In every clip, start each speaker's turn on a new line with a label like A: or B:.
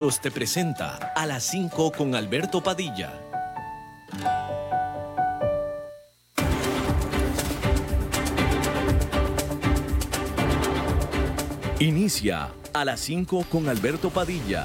A: te presenta a las 5 con Alberto Padilla. Inicia a las 5 con Alberto Padilla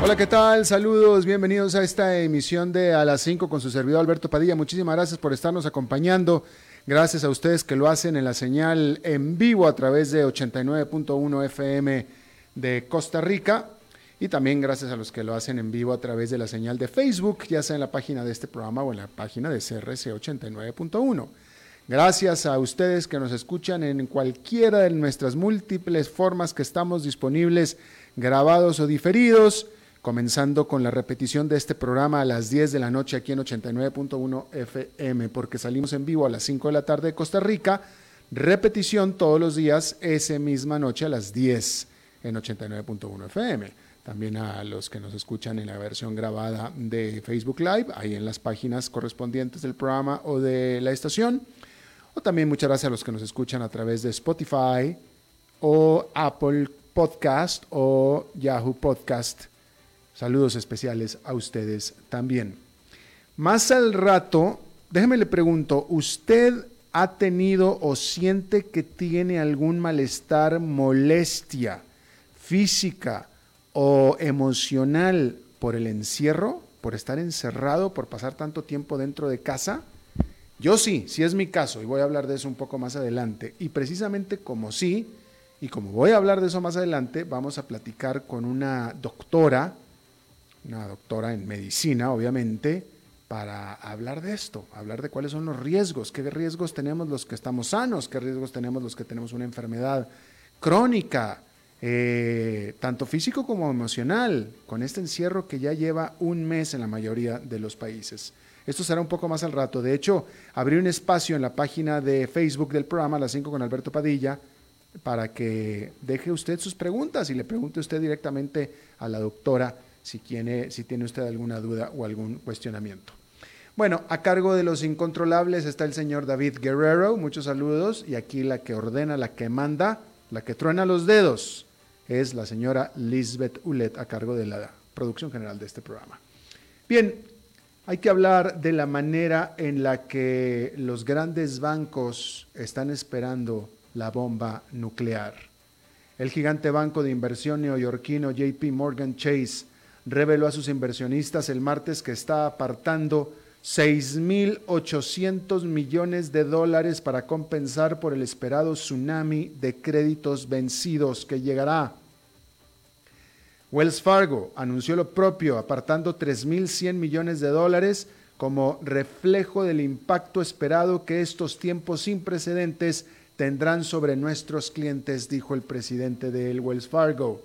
B: Hola, ¿qué tal? Saludos, bienvenidos a esta emisión de A las 5 con su servidor Alberto Padilla. Muchísimas gracias por estarnos acompañando. Gracias a ustedes que lo hacen en la señal en vivo a través de 89.1 FM de Costa Rica. Y también gracias a los que lo hacen en vivo a través de la señal de Facebook, ya sea en la página de este programa o en la página de CRC 89.1. Gracias a ustedes que nos escuchan en cualquiera de nuestras múltiples formas que estamos disponibles, grabados o diferidos comenzando con la repetición de este programa a las 10 de la noche aquí en 89.1 FM, porque salimos en vivo a las 5 de la tarde de Costa Rica, repetición todos los días esa misma noche a las 10 en 89.1 FM. También a los que nos escuchan en la versión grabada de Facebook Live, ahí en las páginas correspondientes del programa o de la estación. O también muchas gracias a los que nos escuchan a través de Spotify o Apple Podcast o Yahoo Podcast Saludos especiales a ustedes también. Más al rato, déjeme le pregunto, ¿usted ha tenido o siente que tiene algún malestar, molestia física o emocional por el encierro, por estar encerrado, por pasar tanto tiempo dentro de casa? Yo sí, sí es mi caso y voy a hablar de eso un poco más adelante. Y precisamente como sí, y como voy a hablar de eso más adelante, vamos a platicar con una doctora, una doctora en medicina, obviamente, para hablar de esto, hablar de cuáles son los riesgos, qué riesgos tenemos los que estamos sanos, qué riesgos tenemos los que tenemos una enfermedad crónica, eh, tanto físico como emocional, con este encierro que ya lleva un mes en la mayoría de los países. Esto será un poco más al rato. De hecho, abrí un espacio en la página de Facebook del programa, las 5 con Alberto Padilla, para que deje usted sus preguntas y le pregunte usted directamente a la doctora si tiene, usted alguna duda o algún cuestionamiento. Bueno, a cargo de los incontrolables está el señor David Guerrero, muchos saludos, y aquí la que ordena, la que manda, la que truena los dedos, es la señora Lisbeth Ulet a cargo de la producción general de este programa. Bien, hay que hablar de la manera en la que los grandes bancos están esperando la bomba nuclear. El gigante banco de inversión neoyorquino JP Morgan Chase reveló a sus inversionistas el martes que está apartando 6.800 millones de dólares para compensar por el esperado tsunami de créditos vencidos que llegará. Wells Fargo anunció lo propio, apartando 3.100 millones de dólares como reflejo del impacto esperado que estos tiempos sin precedentes tendrán sobre nuestros clientes, dijo el presidente de Wells Fargo.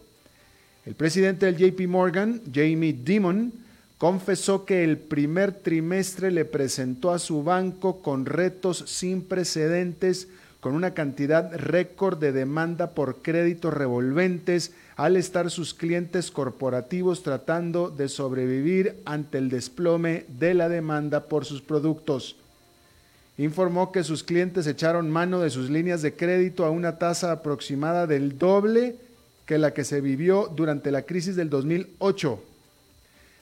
B: El presidente del JP Morgan, Jamie Dimon, confesó que el primer trimestre le presentó a su banco con retos sin precedentes, con una cantidad récord de demanda por créditos revolventes, al estar sus clientes corporativos tratando de sobrevivir ante el desplome de la demanda por sus productos. Informó que sus clientes echaron mano de sus líneas de crédito a una tasa aproximada del doble que la que se vivió durante la crisis del 2008.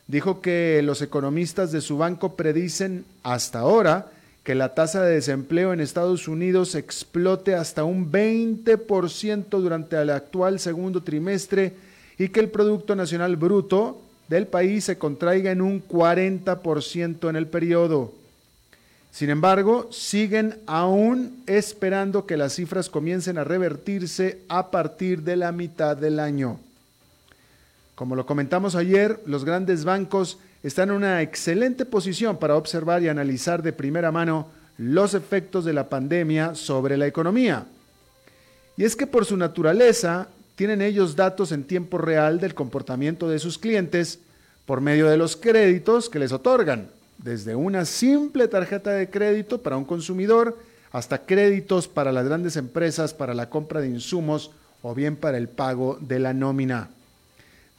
B: Dijo que los economistas de su banco predicen hasta ahora que la tasa de desempleo en Estados Unidos explote hasta un 20% durante el actual segundo trimestre y que el Producto Nacional Bruto del país se contraiga en un 40% en el periodo. Sin embargo, siguen aún esperando que las cifras comiencen a revertirse a partir de la mitad del año. Como lo comentamos ayer, los grandes bancos están en una excelente posición para observar y analizar de primera mano los efectos de la pandemia sobre la economía. Y es que por su naturaleza tienen ellos datos en tiempo real del comportamiento de sus clientes por medio de los créditos que les otorgan desde una simple tarjeta de crédito para un consumidor hasta créditos para las grandes empresas para la compra de insumos o bien para el pago de la nómina.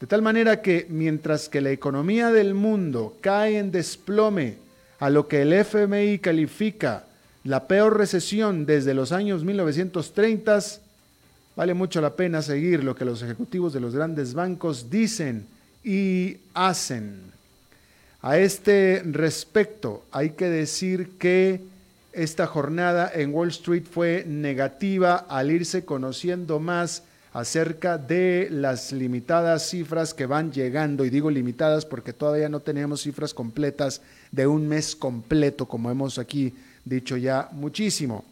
B: De tal manera que mientras que la economía del mundo cae en desplome a lo que el FMI califica la peor recesión desde los años 1930, vale mucho la pena seguir lo que los ejecutivos de los grandes bancos dicen y hacen. A este respecto, hay que decir que esta jornada en Wall Street fue negativa al irse conociendo más acerca de las limitadas cifras que van llegando, y digo limitadas porque todavía no tenemos cifras completas de un mes completo, como hemos aquí dicho ya muchísimo.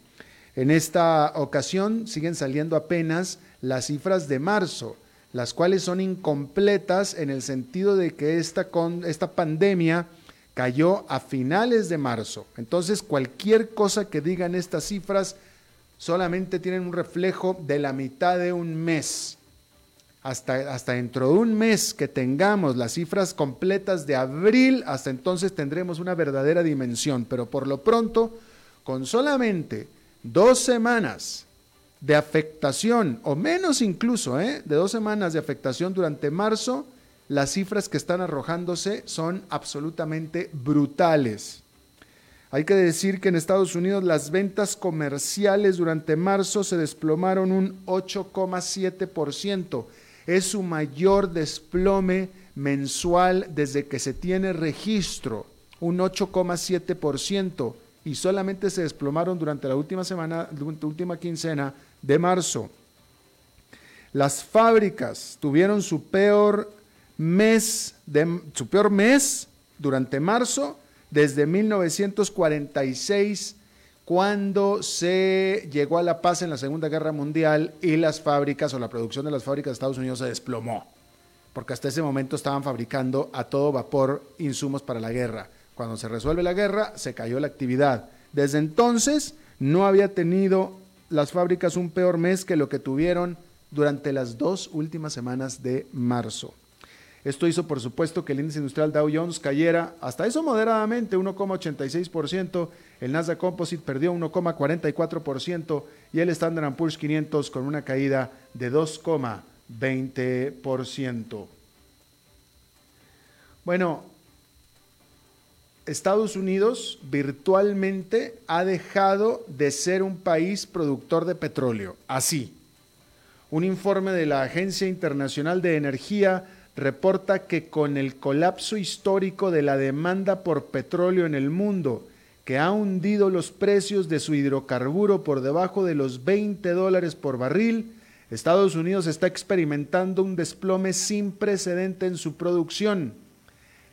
B: En esta ocasión siguen saliendo apenas las cifras de marzo las cuales son incompletas en el sentido de que esta, esta pandemia cayó a finales de marzo. Entonces, cualquier cosa que digan estas cifras solamente tienen un reflejo de la mitad de un mes. Hasta, hasta dentro de un mes que tengamos las cifras completas de abril, hasta entonces tendremos una verdadera dimensión. Pero por lo pronto, con solamente dos semanas de afectación, o menos incluso, ¿eh? de dos semanas de afectación durante marzo, las cifras que están arrojándose son absolutamente brutales. Hay que decir que en Estados Unidos las ventas comerciales durante marzo se desplomaron un 8,7%. Es su mayor desplome mensual desde que se tiene registro, un 8,7%. Y solamente se desplomaron durante la última semana, durante la última quincena de marzo. Las fábricas tuvieron su peor mes, su peor mes durante marzo desde 1946, cuando se llegó a la paz en la Segunda Guerra Mundial y las fábricas o la producción de las fábricas de Estados Unidos se desplomó, porque hasta ese momento estaban fabricando a todo vapor insumos para la guerra. Cuando se resuelve la guerra, se cayó la actividad. Desde entonces no había tenido las fábricas un peor mes que lo que tuvieron durante las dos últimas semanas de marzo. Esto hizo, por supuesto, que el índice industrial Dow Jones cayera hasta eso moderadamente, 1,86%, el Nasdaq Composite perdió 1,44% y el Standard Poor's 500 con una caída de 2,20%. Bueno, Estados Unidos virtualmente ha dejado de ser un país productor de petróleo. Así. Un informe de la Agencia Internacional de Energía reporta que con el colapso histórico de la demanda por petróleo en el mundo, que ha hundido los precios de su hidrocarburo por debajo de los 20 dólares por barril, Estados Unidos está experimentando un desplome sin precedente en su producción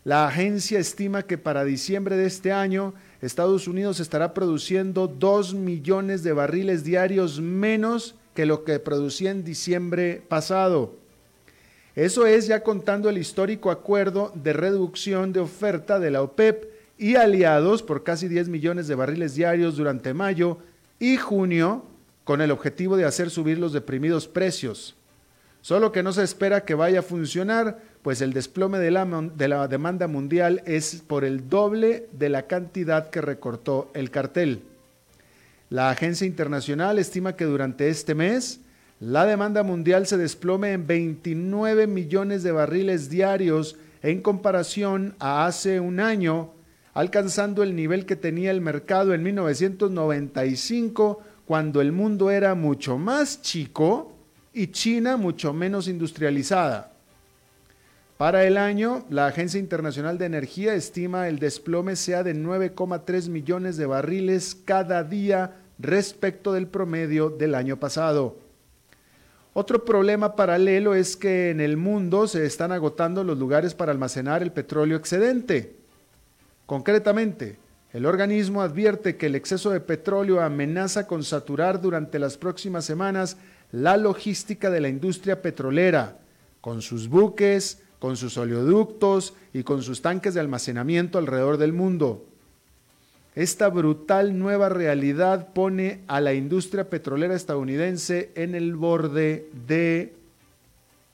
B: la agencia estima que para diciembre de este año Estados Unidos estará produciendo 2 millones de barriles diarios menos que lo que producía en diciembre pasado. Eso es ya contando el histórico acuerdo de reducción de oferta de la OPEP y aliados por casi 10 millones de barriles diarios durante mayo y junio con el objetivo de hacer subir los deprimidos precios. Solo que no se espera que vaya a funcionar pues el desplome de la, de la demanda mundial es por el doble de la cantidad que recortó el cartel. La agencia internacional estima que durante este mes la demanda mundial se desplome en 29 millones de barriles diarios en comparación a hace un año, alcanzando el nivel que tenía el mercado en 1995, cuando el mundo era mucho más chico y China mucho menos industrializada. Para el año, la Agencia Internacional de Energía estima el desplome sea de 9,3 millones de barriles cada día respecto del promedio del año pasado. Otro problema paralelo es que en el mundo se están agotando los lugares para almacenar el petróleo excedente. Concretamente, el organismo advierte que el exceso de petróleo amenaza con saturar durante las próximas semanas la logística de la industria petrolera, con sus buques, con sus oleoductos y con sus tanques de almacenamiento alrededor del mundo. Esta brutal nueva realidad pone a la industria petrolera estadounidense en el borde de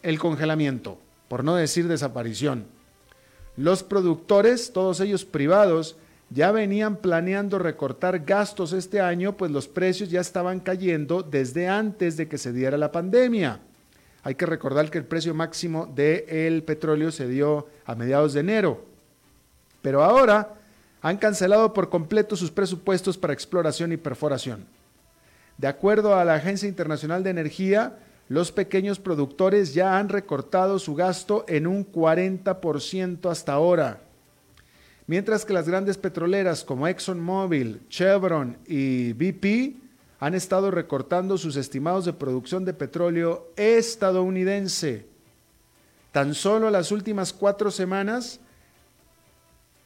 B: el congelamiento, por no decir desaparición. Los productores, todos ellos privados, ya venían planeando recortar gastos este año, pues los precios ya estaban cayendo desde antes de que se diera la pandemia. Hay que recordar que el precio máximo del petróleo se dio a mediados de enero. Pero ahora han cancelado por completo sus presupuestos para exploración y perforación. De acuerdo a la Agencia Internacional de Energía, los pequeños productores ya han recortado su gasto en un 40% hasta ahora. Mientras que las grandes petroleras como ExxonMobil, Chevron y BP han estado recortando sus estimados de producción de petróleo estadounidense. Tan solo las últimas cuatro semanas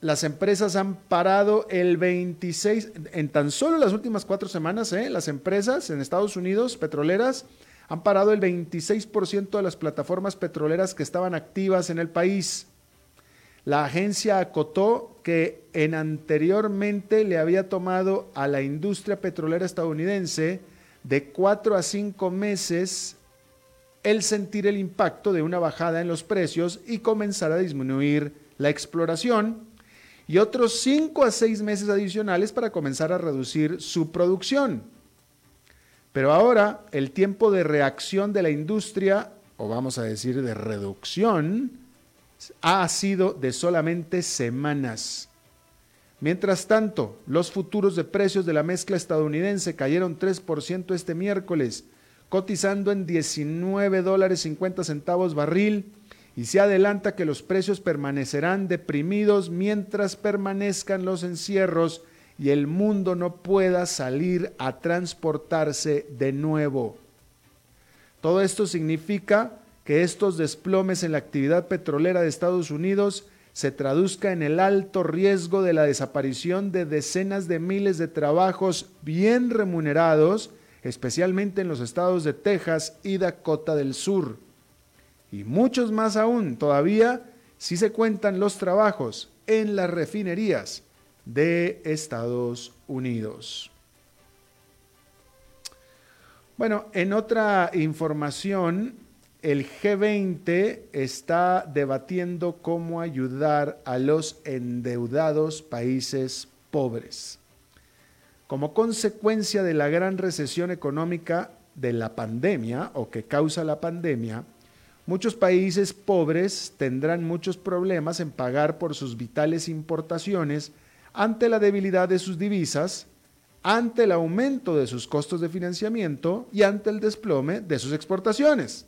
B: las empresas han parado el 26, en tan solo las últimas cuatro semanas, ¿eh? las empresas en Estados Unidos, petroleras, han parado el 26% de las plataformas petroleras que estaban activas en el país. La agencia acotó que en anteriormente le había tomado a la industria petrolera estadounidense de cuatro a cinco meses el sentir el impacto de una bajada en los precios y comenzar a disminuir la exploración y otros 5 a 6 meses adicionales para comenzar a reducir su producción. Pero ahora el tiempo de reacción de la industria, o vamos a decir de reducción, ha sido de solamente semanas. Mientras tanto, los futuros de precios de la mezcla estadounidense cayeron 3% este miércoles, cotizando en 19 dólares 50 centavos barril y se adelanta que los precios permanecerán deprimidos mientras permanezcan los encierros y el mundo no pueda salir a transportarse de nuevo. Todo esto significa que estos desplomes en la actividad petrolera de Estados Unidos se traduzca en el alto riesgo de la desaparición de decenas de miles de trabajos bien remunerados, especialmente en los estados de Texas y Dakota del Sur y muchos más aún todavía si se cuentan los trabajos en las refinerías de Estados Unidos. Bueno, en otra información, el G20 está debatiendo cómo ayudar a los endeudados países pobres. Como consecuencia de la gran recesión económica de la pandemia o que causa la pandemia, Muchos países pobres tendrán muchos problemas en pagar por sus vitales importaciones ante la debilidad de sus divisas, ante el aumento de sus costos de financiamiento y ante el desplome de sus exportaciones.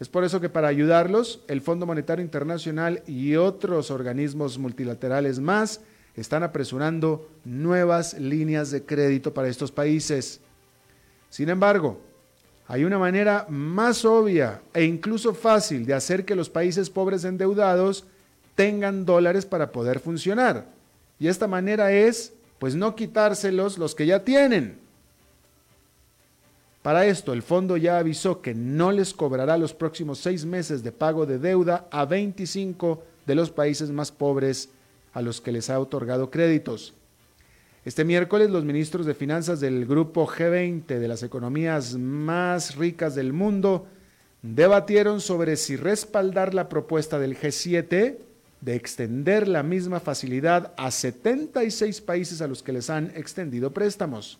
B: Es por eso que para ayudarlos, el Fondo Monetario Internacional y otros organismos multilaterales más están apresurando nuevas líneas de crédito para estos países. Sin embargo, hay una manera más obvia e incluso fácil de hacer que los países pobres endeudados tengan dólares para poder funcionar. Y esta manera es, pues no quitárselos los que ya tienen. Para esto, el fondo ya avisó que no les cobrará los próximos seis meses de pago de deuda a 25 de los países más pobres a los que les ha otorgado créditos. Este miércoles los ministros de finanzas del grupo G20 de las economías más ricas del mundo debatieron sobre si respaldar la propuesta del G7 de extender la misma facilidad a 76 países a los que les han extendido préstamos.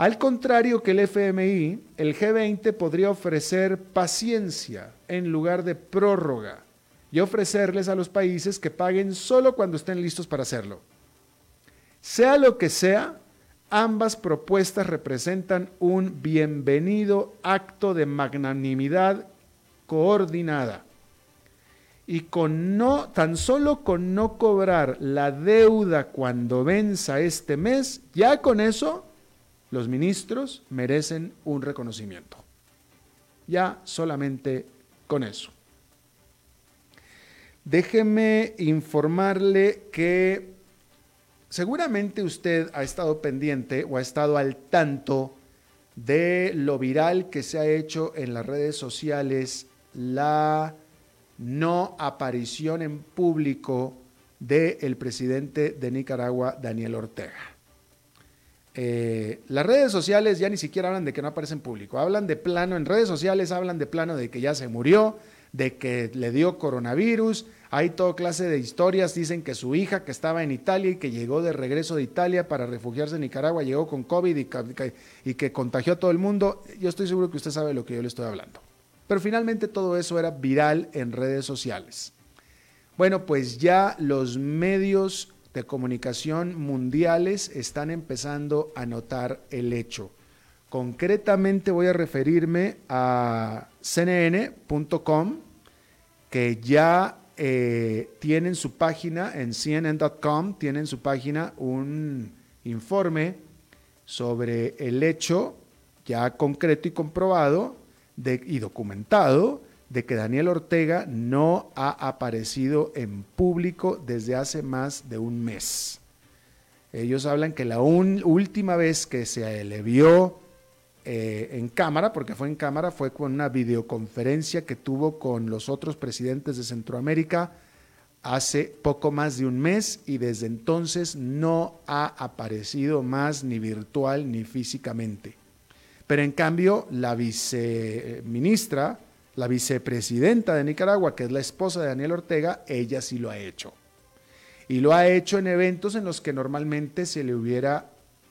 B: Al contrario que el FMI, el G20 podría ofrecer paciencia en lugar de prórroga y ofrecerles a los países que paguen solo cuando estén listos para hacerlo. Sea lo que sea, ambas propuestas representan un bienvenido acto de magnanimidad coordinada. Y con no, tan solo con no cobrar la deuda cuando venza este mes, ya con eso los ministros merecen un reconocimiento. Ya solamente con eso. Déjeme informarle que seguramente usted ha estado pendiente o ha estado al tanto de lo viral que se ha hecho en las redes sociales la no aparición en público del presidente de Nicaragua, Daniel Ortega. Eh, las redes sociales ya ni siquiera hablan de que no aparece en público, hablan de plano, en redes sociales hablan de plano de que ya se murió, de que le dio coronavirus, hay toda clase de historias, dicen que su hija que estaba en Italia y que llegó de regreso de Italia para refugiarse en Nicaragua, llegó con COVID y que, contagió a todo el mundo, yo estoy seguro que usted sabe lo que yo le estoy hablando. Pero finalmente todo eso era viral en redes sociales. Bueno, pues ya los medios de comunicación mundiales están empezando a notar el hecho. Concretamente voy a referirme a cnn.com, que ya eh, tienen su página en cnn.com, tienen su página un informe sobre el hecho ya concreto y comprobado y documentado de que Daniel Ortega no ha aparecido en público desde hace más de un mes. Ellos hablan que la última vez que se le eh, en cámara, porque fue en cámara, fue con una videoconferencia que tuvo con los otros presidentes de Centroamérica hace poco más de un mes y desde entonces no ha aparecido más ni virtual ni físicamente. Pero en cambio, la viceministra, la vicepresidenta de Nicaragua, que es la esposa de Daniel Ortega, ella sí lo ha hecho. Y lo ha hecho en eventos en los que normalmente se le hubiera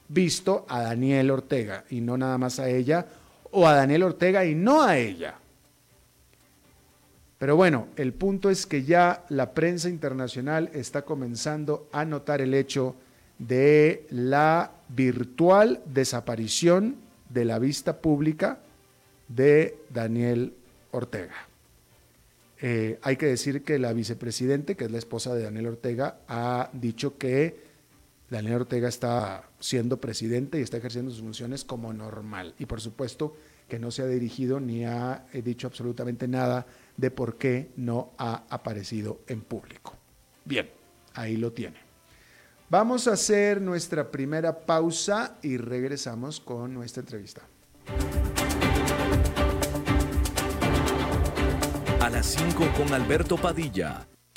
B: visto a Daniel Ortega y no nada más a ella, o a Daniel Ortega y no a ella. Pero bueno, el punto es que ya la prensa internacional está comenzando a notar el hecho de la virtual desaparición de la vista pública de Daniel Ortega. Eh, hay que decir que la vicepresidente, que es la esposa de Daniel Ortega, ha dicho que Daniel Ortega está siendo presidente y está ejerciendo sus funciones como normal. Y por supuesto que no se ha dirigido ni ha eh, dicho absolutamente nada de por qué no ha aparecido en público. Bien, ahí lo tiene. Vamos a hacer nuestra primera pausa y regresamos con nuestra entrevista.
A: Las 5 con Alberto Padilla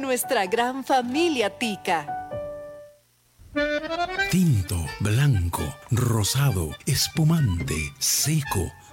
C: nuestra gran familia tica.
D: Tinto, blanco, rosado, espumante, seco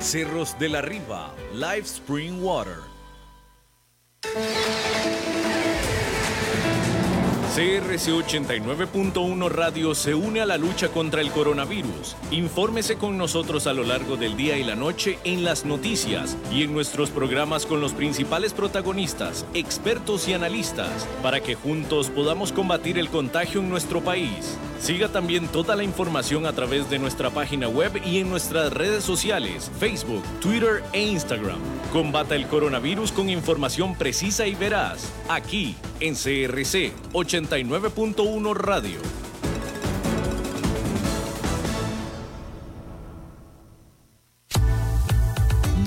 A: Cerros de la Riva, Live Spring Water. CRC 89.1 Radio se une a la lucha contra el coronavirus. Infórmese con nosotros a lo largo del día y la noche en las noticias y en nuestros programas con los principales protagonistas, expertos y analistas, para que juntos podamos combatir el contagio en nuestro país. Siga también toda la información a través de nuestra página web y en nuestras redes sociales, Facebook, Twitter e Instagram. Combata el coronavirus con información precisa y veraz, aquí en CRC 89.1 Radio.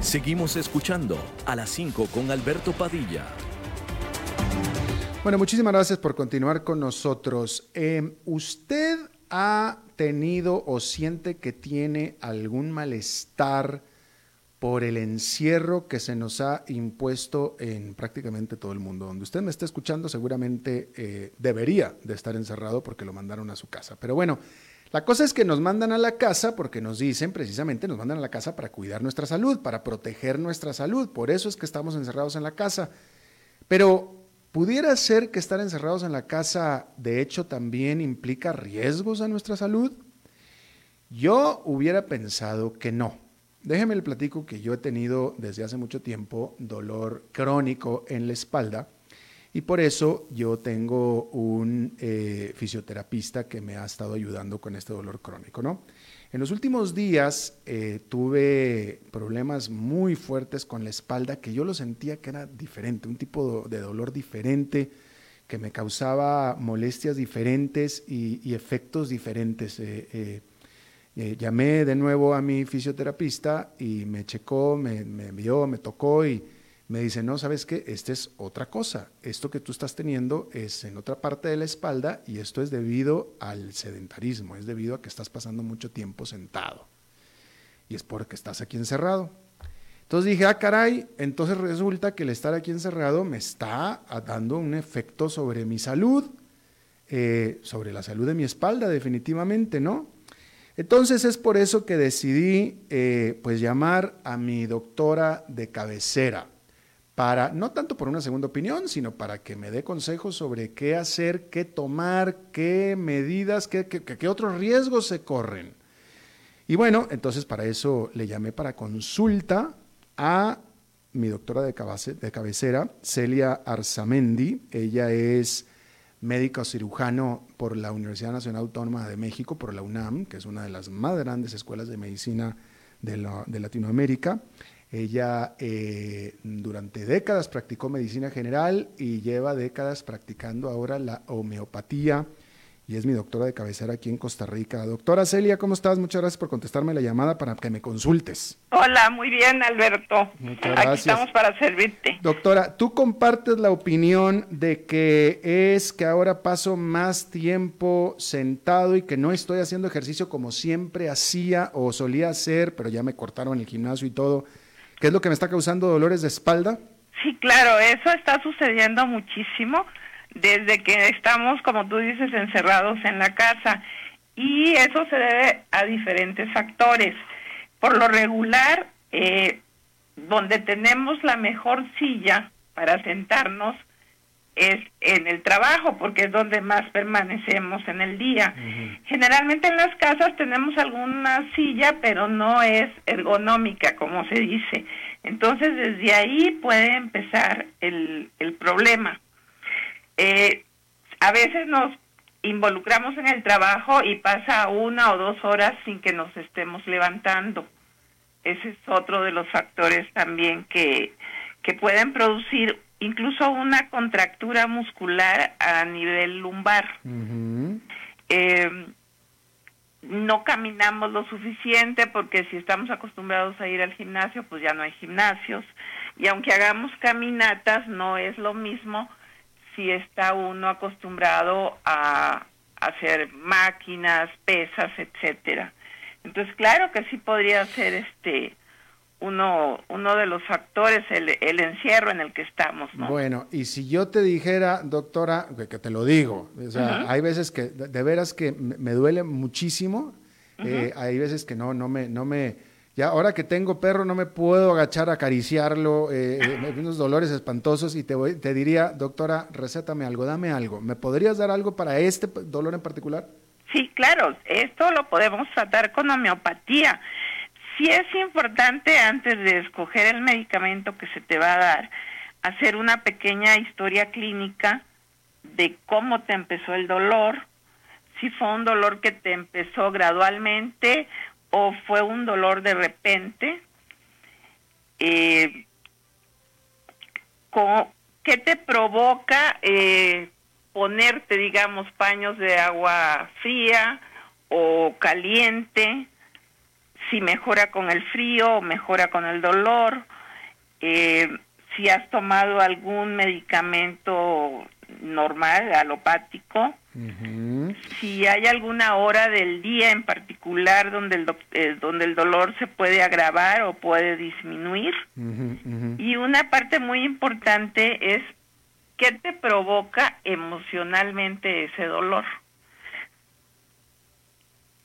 A: Seguimos escuchando a las 5 con Alberto Padilla.
B: Bueno, muchísimas gracias por continuar con nosotros. Em, ¿Usted ha tenido o siente que tiene algún malestar por el encierro que se nos ha impuesto en prácticamente todo el mundo? Donde usted me está escuchando seguramente eh, debería de estar encerrado porque lo mandaron a su casa. Pero bueno, la cosa es que nos mandan a la casa porque nos dicen precisamente, nos mandan a la casa para cuidar nuestra salud, para proteger nuestra salud. Por eso es que estamos encerrados en la casa. Pero pudiera ser que estar encerrados en la casa de hecho también implica riesgos a nuestra salud. Yo hubiera pensado que no. Déjeme el platico que yo he tenido desde hace mucho tiempo dolor crónico en la espalda y por eso yo tengo un eh, fisioterapista que me ha estado ayudando con este dolor crónico, ¿no? En los últimos días eh, tuve problemas muy fuertes con la espalda que yo lo sentía que era diferente, un tipo de dolor diferente que me causaba molestias diferentes y, efectos diferentes. Eh, llamé de nuevo a mi fisioterapista y me checó, me, me vio, me tocó y me dice, no, ¿sabes qué? Esta es otra cosa. Esto que tú estás teniendo es en otra parte de la espalda y esto es debido al sedentarismo, es debido a que estás pasando mucho tiempo sentado. Y es porque estás aquí encerrado. Entonces dije, ah, caray, entonces resulta que el estar aquí encerrado me está dando un efecto sobre mi salud, eh, sobre la salud de mi espalda, definitivamente, ¿no? Entonces es por eso que decidí, eh, pues, llamar a mi doctora de cabecera para, no tanto por una segunda opinión, sino para que me dé consejos sobre qué hacer, qué tomar, qué medidas, qué, otros riesgos se corren. Y bueno, entonces para eso le llamé para consulta a mi doctora de cabecera, Celia Arzamendi. Ella es médico cirujano por la Universidad Nacional Autónoma de México, por la UNAM, que es una de las más grandes escuelas de medicina de, Latinoamérica. Ella eh, durante décadas practicó medicina general y lleva décadas practicando ahora la homeopatía y es mi doctora de cabecera aquí en Costa Rica. Doctora Celia, ¿cómo estás? Muchas gracias por contestarme la llamada para que me consultes.
E: Hola, muy bien, Alberto. Muchas gracias. Aquí estamos para servirte.
B: Doctora, ¿tú compartes la opinión de que es que ahora paso más tiempo sentado y que no estoy haciendo ejercicio como siempre hacía o solía hacer, pero ya me cortaron el gimnasio y todo? ¿Qué es lo que me está causando dolores de espalda?
E: Sí, claro, eso está sucediendo muchísimo desde que estamos, como tú dices, encerrados en la casa. Y eso se debe a diferentes factores. Por lo regular, eh, donde tenemos la mejor silla para sentarnos es en el trabajo, porque es donde más permanecemos en el día. Generalmente en las casas tenemos alguna silla, pero no es ergonómica, como se dice. Entonces, desde ahí puede empezar el, el problema. Eh, a veces nos involucramos en el trabajo y pasa una o dos horas sin que nos estemos levantando. ese es otro de los factores también que, que pueden producir incluso una contractura muscular a nivel lumbar. Eh, no caminamos lo suficiente porque si estamos acostumbrados a ir al gimnasio, pues ya no hay gimnasios. Y aunque hagamos caminatas, no es lo mismo si está uno acostumbrado a hacer máquinas, pesas, etcétera. Entonces, claro que sí podría ser este uno, uno de los factores, el, el encierro en el que estamos.
B: Bueno, y si yo te dijera, doctora, que, te lo digo, o sea, hay veces que de, veras que me duele muchísimo, eh, hay veces que no, no me, no me, ya ahora que tengo perro no me puedo agachar a acariciarlo, eh, eh unos dolores espantosos y te, voy, te diría, doctora, recétame algo, dame algo, ¿me podrías dar algo para este dolor en particular?
E: Sí, claro, esto lo podemos tratar con homeopatía sí es importante antes de escoger el medicamento que se te va a dar, hacer una pequeña historia clínica de cómo te empezó el dolor, si fue un dolor que te empezó gradualmente o fue un dolor de repente, eh, ¿qué te provoca eh, ponerte, digamos, paños de agua fría o caliente? si mejora con el frío o mejora con el dolor, eh, si has tomado algún medicamento normal, alopático, si hay alguna hora del día en particular donde el, eh, donde el dolor se puede agravar o puede disminuir. Y una parte muy importante es qué te provoca emocionalmente ese dolor.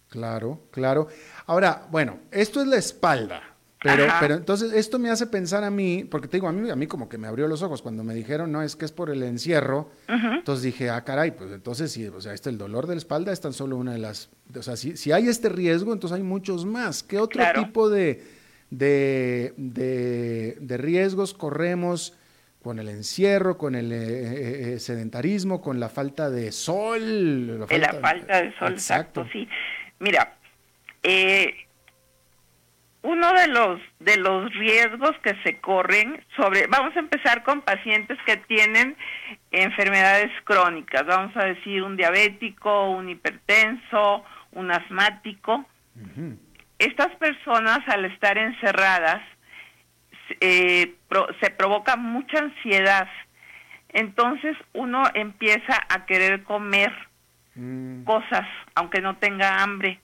B: Claro, claro. Ahora, bueno, esto es la espalda. Pero, pero entonces esto me hace pensar a mí, porque te digo, a mí, a mí como que me abrió los ojos cuando me dijeron, no, es que es por el encierro. Entonces dije, ah, caray, pues entonces sí, o sea, este, el dolor de la espalda es tan solo una de las, o sea, si, si hay este riesgo, entonces hay muchos más. ¿Qué otro tipo de, de, de, riesgos corremos con el encierro, con el eh, eh, eh, sedentarismo, con la falta de sol?
E: La falta, la falta de sol, exacto, sí. Mira, eh, uno de los de los riesgos que se corren sobre vamos a empezar con pacientes que tienen enfermedades crónicas vamos a decir un diabético un hipertenso un asmático. Estas personas al estar encerradas eh, se provoca mucha ansiedad. Entonces uno empieza a querer comer mm. cosas aunque no tenga hambre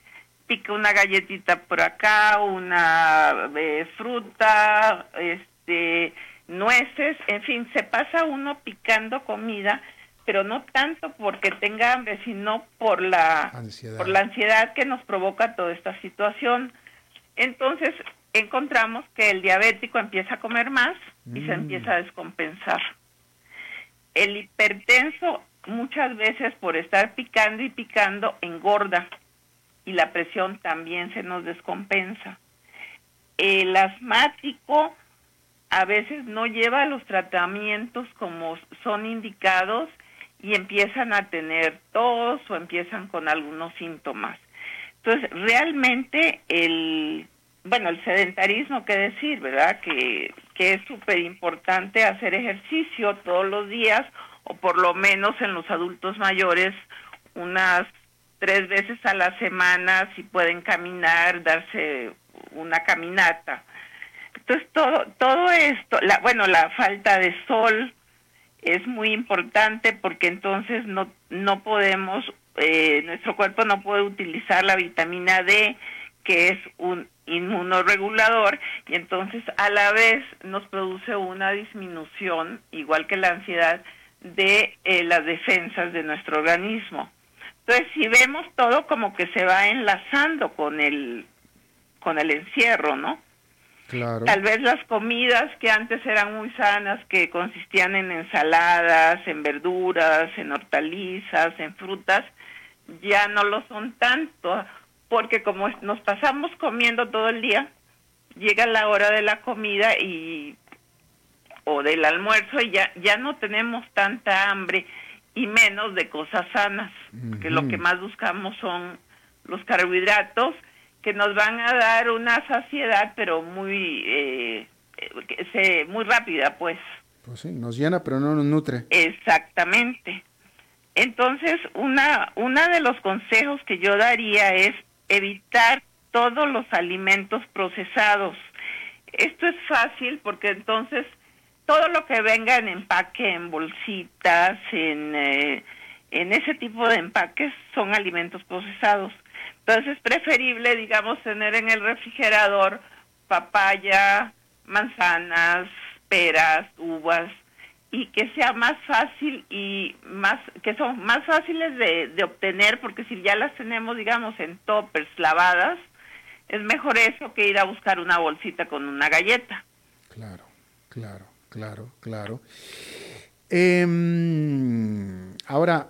E: pica una galletita por acá, una eh, fruta, este, nueces, en fin, se pasa uno picando comida, pero no tanto porque tenga hambre, sino por la por la ansiedad que nos provoca toda esta situación. Entonces, encontramos que el diabético empieza a comer más y se mm. empieza a descompensar. El hipertenso muchas veces por estar picando y picando engorda y la presión también se nos descompensa. El asmático a veces no lleva los tratamientos como son indicados y empiezan a tener tos o empiezan con algunos síntomas. Entonces, realmente el, bueno, el sedentarismo, qué decir, ¿verdad? Que, que es súper importante hacer ejercicio todos los días o por lo menos en los adultos mayores unas tres veces a la semana, si pueden caminar, darse una caminata. Entonces todo, todo esto, la, bueno, la falta de sol es muy importante porque entonces no, no podemos, eh, nuestro cuerpo no puede utilizar la vitamina D, que es un inmunoregulador, y entonces a la vez nos produce una disminución, igual que la ansiedad, de eh, las defensas de nuestro organismo. Entonces, si vemos todo como que se va enlazando con el con el encierro, ¿no? Claro. Tal vez las comidas que antes eran muy sanas, que consistían en ensaladas, en verduras, en hortalizas, en frutas, ya no lo son tanto, porque como nos pasamos comiendo todo el día, llega la hora de la comida y o del almuerzo y ya ya no tenemos tanta hambre y menos de cosas sanas, que lo que más buscamos son los carbohidratos, que nos van a dar una saciedad, pero muy, eh, eh muy rápida, pues.
B: Pues sí, nos llena, pero no nos nutre.
E: Exactamente. Entonces, una, una de los consejos que yo daría es evitar todos los alimentos procesados. Esto es fácil porque entonces todo lo que venga en empaque, en bolsitas, en, eh, en ese tipo de empaques son alimentos procesados. Entonces es preferible, digamos, tener en el refrigerador papaya, manzanas, peras, uvas, y que sea más fácil y más que son más fáciles de, de, obtener porque si ya las tenemos digamos en toppers lavadas es mejor eso que ir a buscar una bolsita con una galleta
B: claro claro claro claro eh, ahora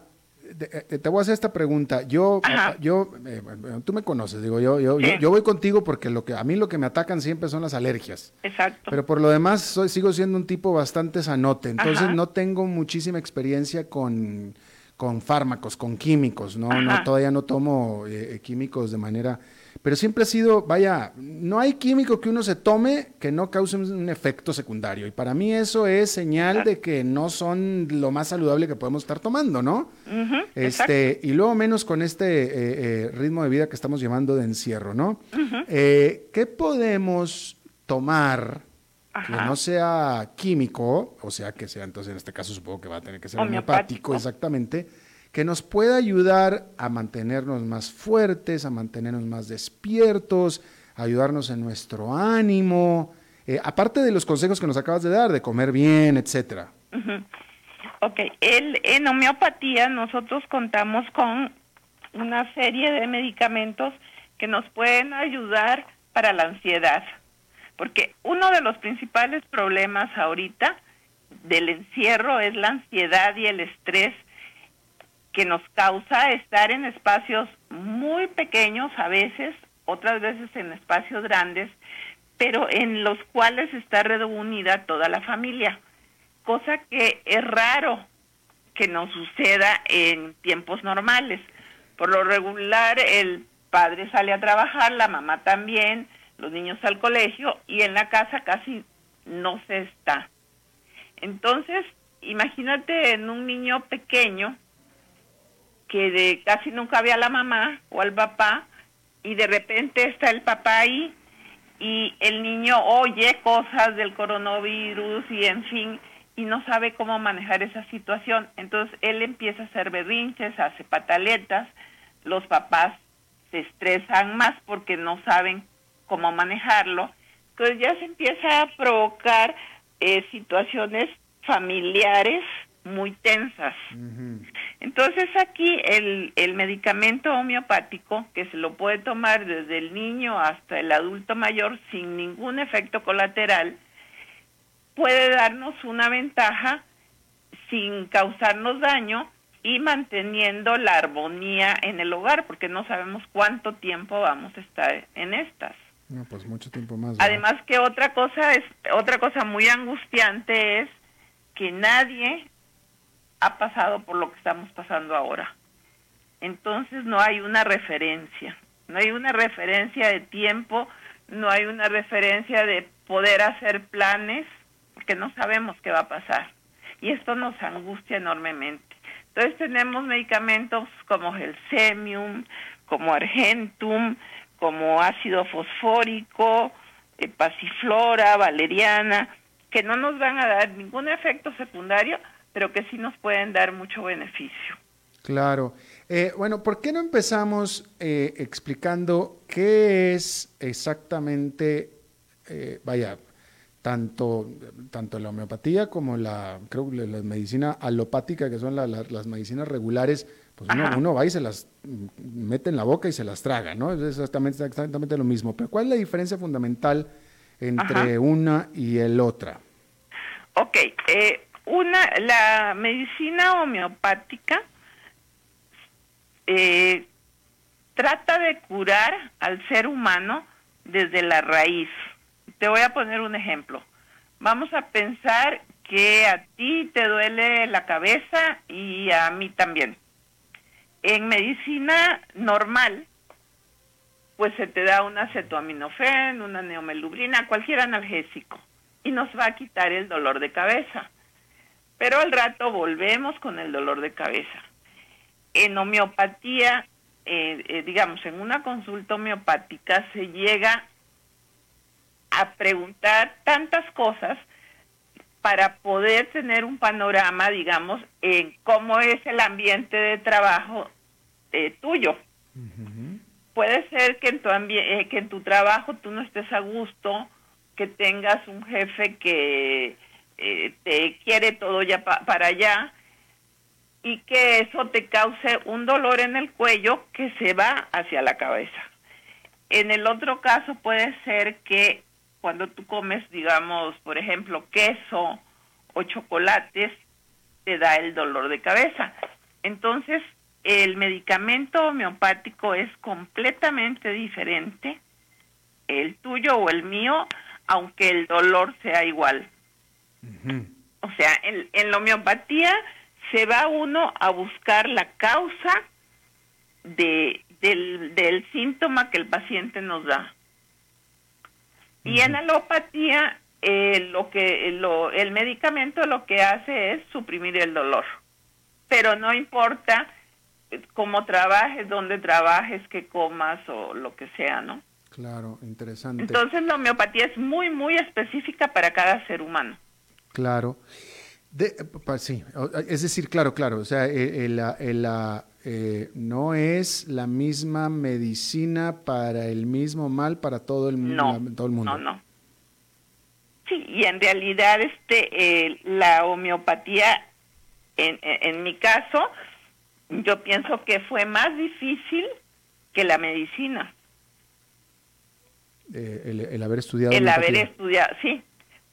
B: eh, te, voy a hacer esta pregunta. Yo, yo, eh, tú me conoces, digo, yo, yo, yo, voy contigo porque lo que a mí lo que me atacan siempre son las alergias.
E: Exacto.
B: Pero por lo demás soy, sigo siendo un tipo bastante sanote, entonces no tengo muchísima experiencia con, con fármacos, con químicos, no, no, todavía no tomo eh, químicos de manera pero siempre ha sido, vaya, no hay químico que uno se tome que no cause un efecto secundario. Y para mí eso es señal de que no son lo más saludable que podemos estar tomando, ¿no? este, y luego menos con este eh, eh, ritmo de vida que estamos llevando de encierro, ¿no? Eh, ¿Qué podemos tomar que no sea químico, o sea que sea, entonces en este caso supongo que va a tener que ser homeopático, exactamente? Que nos pueda ayudar a mantenernos más fuertes, a mantenernos más despiertos, ayudarnos en nuestro ánimo, eh, aparte de los consejos que nos acabas de dar, de comer bien, etcétera.
E: Ok, El, en homeopatía nosotros contamos con una serie de medicamentos que nos pueden ayudar para la ansiedad, porque uno de los principales problemas ahorita del encierro es la ansiedad y el estrés que nos causa estar en espacios muy pequeños a veces, otras veces en espacios grandes, pero en los cuales está reunida toda la familia, cosa que es raro que nos suceda en tiempos normales. Por lo regular el padre sale a trabajar, la mamá también, los niños al colegio y en la casa casi no se está. Entonces, imagínate en un niño pequeño que de casi nunca ve a la mamá o al papá y de repente está el papá ahí y el niño oye cosas del coronavirus y en fin y no sabe cómo manejar esa situación. Entonces él empieza a hacer berrinches, hace pataletas, los papás se estresan más porque no saben cómo manejarlo. Entonces ya se empieza a provocar eh, situaciones familiares muy tensas. Entonces aquí el, el medicamento homeopático, que se lo puede tomar desde el niño hasta el adulto mayor sin ningún efecto colateral, puede darnos una ventaja sin causarnos daño y manteniendo la armonía en el hogar, porque no sabemos cuánto tiempo vamos a estar en estas.
B: No, pues mucho tiempo más.
E: Además que otra cosa es otra cosa muy angustiante es que nadie ha pasado por lo que estamos pasando ahora. Entonces no hay una referencia, no hay una referencia de tiempo, no hay una referencia de poder hacer planes, porque no sabemos qué va a pasar. Y esto nos angustia enormemente. Entonces tenemos medicamentos como el semium, como argentum, como ácido fosfórico, eh, pasiflora, valeriana, que no nos van a dar ningún efecto secundario, pero que sí nos pueden dar mucho beneficio.
B: Claro. Eh, bueno, ¿por qué no empezamos eh, explicando qué es exactamente, eh, vaya, tanto, tanto la homeopatía como la, creo la medicina alopática, que son las medicinas regulares, pues uno, va y se las mete en la boca y se las traga, ¿no? Es exactamente, exactamente lo mismo. Pero ¿cuál es la diferencia fundamental entre una y el otra?
E: Ok, eh, una, la medicina homeopática eh, trata de curar al ser humano desde la raíz. Te voy a poner un ejemplo. Vamos a pensar que a ti te duele la cabeza y a mí también. En medicina normal pues se te da un acetaminofén, una neomelubrina, cualquier analgésico y nos va a quitar el dolor de cabeza. Pero al rato volvemos con el dolor de cabeza. En homeopatía, eh, eh, digamos, en una consulta homeopática se llega a preguntar tantas cosas para poder tener un panorama, digamos, en cómo es el ambiente de trabajo eh, tuyo. Puede ser que en, tu que en tu trabajo tú no estés a gusto, que tengas un jefe que eh, te quiere todo ya para allá y que eso te cause un dolor en el cuello que se va hacia la cabeza. En el otro caso puede ser que cuando tú comes, digamos, por ejemplo, queso o chocolates, te da el dolor de cabeza. Entonces, el medicamento homeopático es completamente diferente, el tuyo o el mío, aunque el dolor sea igual. O sea, en, en, la homeopatía se va uno a buscar la causa de, del, del síntoma que el paciente nos da. Y en alopatía eh, lo que lo, el medicamento lo que hace es suprimir el dolor, pero no importa cómo trabajes, dónde trabajes, qué comas o lo que sea, ¿no?
B: Claro, interesante.
E: Entonces la homeopatía es muy, muy específica para cada ser humano.
B: Claro. De, sí, es decir, claro, claro, o sea, el, el, eh, no es la misma medicina para el mismo mal para todo el,
E: no,
B: todo el mundo.
E: No, no. Sí, y en realidad este la homeopatía, en, en mi caso, yo pienso que fue más difícil que la medicina.
B: Eh, el, haber estudiado.
E: El haber estudiado, sí,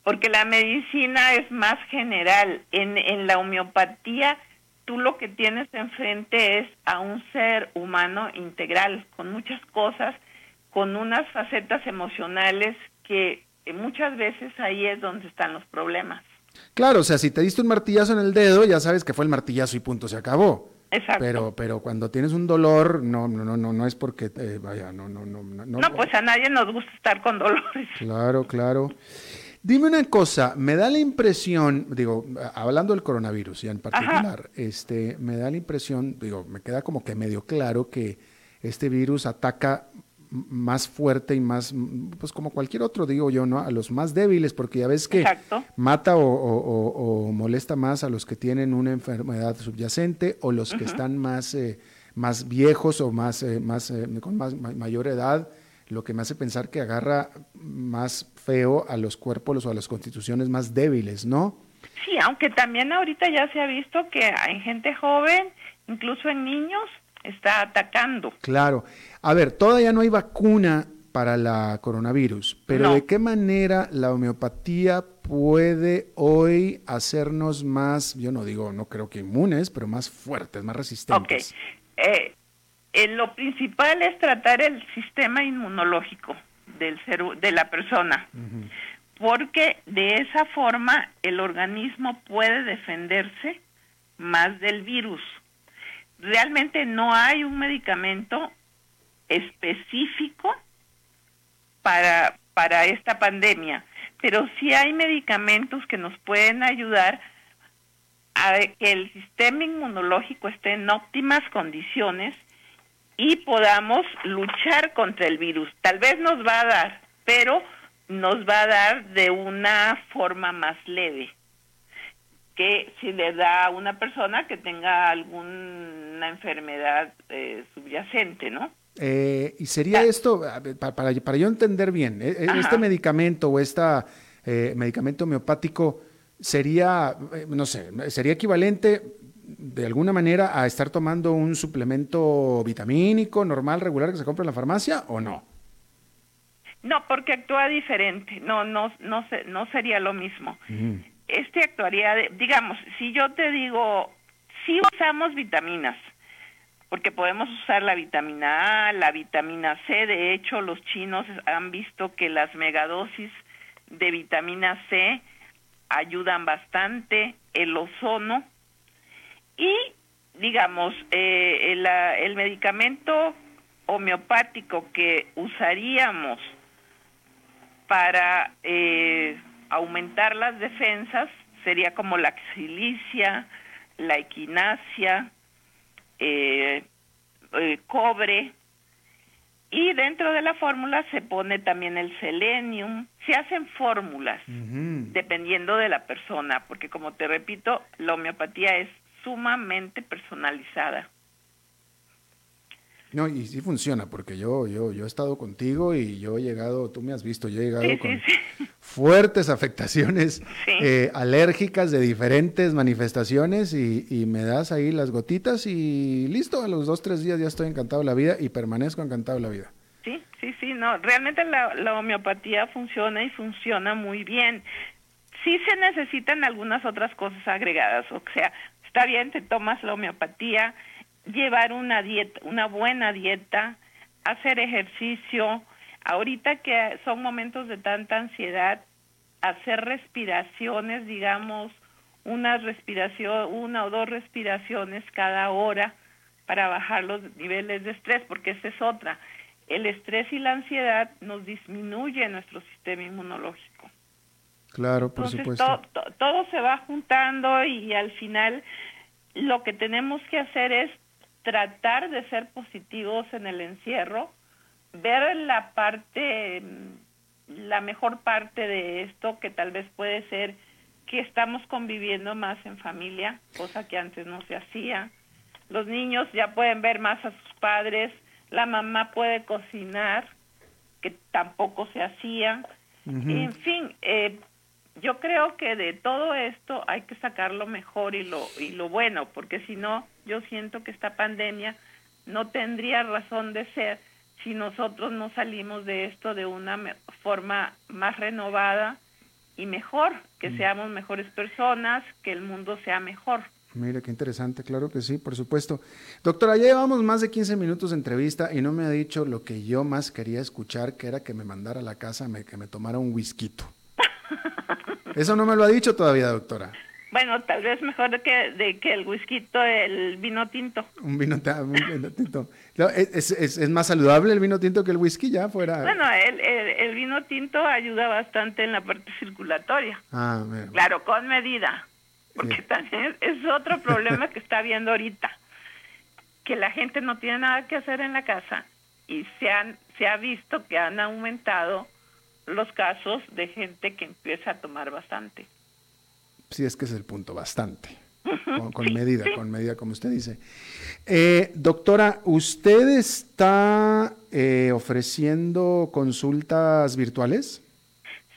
E: porque la medicina es más general. En, en la homeopatía, tú lo que tienes enfrente es a un ser humano integral, con muchas cosas, con unas facetas emocionales que muchas veces ahí es donde están los problemas.
B: Claro, o sea, si te diste un martillazo en el dedo, ya sabes que fue el martillazo y punto, se acabó.
E: Exacto.
B: Pero, pero cuando tienes un dolor, no, no, no, no, no es porque, eh, vaya, no, no, no, no.
E: No, pues a nadie nos gusta estar con dolores.
B: Claro, claro. Dime una cosa, me da la impresión, digo, hablando del coronavirus ya en particular, este, me da la impresión, digo, me queda como que medio claro que este virus ataca más fuerte y más, pues como cualquier otro, digo yo, ¿no? A los más débiles, porque ya ves que mata o, molesta más a los que tienen una enfermedad subyacente o los que están más, eh, más viejos o más, eh, más eh, con más, mayor edad, lo que me hace pensar que agarra más feo a los cuerpos o a las constituciones más débiles, ¿no?
E: Sí, aunque también ahorita ya se ha visto que hay gente joven, incluso en niños, está atacando.
B: Claro. A ver, todavía no hay vacuna para la coronavirus, pero ¿de qué manera la homeopatía puede hoy hacernos más, yo no digo, no creo que inmunes, pero más fuertes, más resistentes?
E: Ok. Eh, eh, lo principal es tratar el sistema inmunológico del ser, de la persona, porque de esa forma el organismo puede defenderse más del virus. Realmente no hay un medicamento específico para, para esta pandemia, pero sí hay medicamentos que nos pueden ayudar a que el sistema inmunológico esté en óptimas condiciones y podamos luchar contra el virus. Tal vez nos va a dar, pero nos va a dar de una forma más leve que si le da a una persona que tenga alguna enfermedad eh, subyacente, ¿no?
B: Eh, y sería esto, para, para, yo entender bien, e, e, este medicamento o este medicamento homeopático sería, no sé, sería equivalente de alguna manera a estar tomando un suplemento vitamínico normal, regular que se compra en la farmacia o no?
E: No, porque actúa diferente, no, no, no, no sería lo mismo. Este actuaría, de, digamos, si yo te digo, si usamos vitaminas, porque podemos usar la vitamina A, la vitamina C, de hecho los chinos han visto que las megadosis de vitamina C ayudan bastante, el ozono y digamos, eh, el, el medicamento homeopático que usaríamos para eh, aumentar las defensas sería como la xilicia, la equinacia, eh, eh, cobre, y dentro de la fórmula se pone también el selenium. Se hacen fórmulas dependiendo de la persona, porque como te repito, la homeopatía es sumamente personalizada.
B: No, y sí funciona, porque yo, yo, yo he estado contigo y yo he llegado, tú me has visto, yo he llegado con fuertes afectaciones eh, alérgicas de diferentes manifestaciones y, y, me das ahí las gotitas y listo, a los dos, tres días ya estoy encantado de la vida y permanezco encantado de la vida.
E: Sí, sí, sí, no, realmente la, la homeopatía funciona y funciona muy bien. Sí se necesitan algunas otras cosas agregadas, o sea, está bien, te tomas la homeopatía, llevar una dieta, una buena dieta, hacer ejercicio. Ahorita que son momentos de tanta ansiedad, hacer respiraciones, digamos, una respiración, una o dos respiraciones cada hora para bajar los niveles de estrés, porque esa es otra. El estrés y la ansiedad nos disminuye nuestro sistema inmunológico.
B: Claro, por supuesto.
E: todo se va juntando y al final lo que tenemos que hacer es tratar de ser positivos en el encierro, ver la parte, mm, la mejor parte de esto, que tal vez puede ser que estamos conviviendo más en familia, cosa que antes no se hacía. Los niños ya pueden ver más a sus padres, la mamá puede cocinar, que tampoco se hacía. En fin, eh, yo creo que de todo esto hay que sacar lo mejor y lo, y lo bueno, porque si no, yo siento que esta pandemia no tendría razón de ser si nosotros no salimos de esto de una forma más renovada y mejor, que mm. seamos mejores personas, que el mundo sea mejor.
B: Mire, qué interesante, claro que sí, por supuesto. Doctora, ya llevamos más de 15 minutos de entrevista y no me ha dicho lo que yo más quería escuchar, que era que me mandara a la casa, me, que me tomara un whisky. Eso no me lo ha dicho todavía, doctora.
E: Bueno, tal vez mejor que, de que el whisky, el vino tinto.
B: Un vino, tinto. ¿Es, más saludable el vino tinto que el whisky ya fuera?
E: Bueno, el, vino tinto ayuda bastante en la parte circulatoria. Ah, Claro, con medida. Porque también es otro problema que está habiendo ahorita. Que la gente no tiene nada que hacer en la casa y se, han, se ha visto que han aumentado los casos de gente que empieza a tomar bastante.
B: Sí, es que es el punto, bastante. Con, medida, con medida, como usted dice. Eh, doctora, ¿usted está eh, ofreciendo consultas virtuales?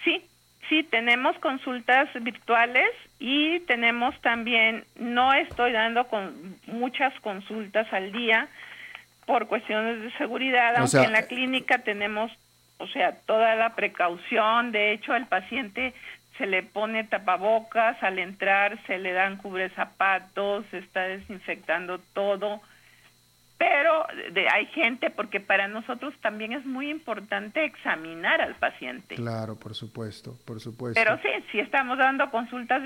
E: Sí, sí, tenemos consultas virtuales y tenemos también, no estoy dando con muchas consultas al día por cuestiones de seguridad, aunque en la clínica tenemos o sea, toda la precaución, de hecho el paciente se le pone tapabocas al entrar, se le dan cubre zapatos, se está desinfectando todo, pero de, hay gente, porque para nosotros también es muy importante examinar al paciente.
B: Claro, por supuesto, por supuesto.
E: Pero sí, sí estamos dando consultas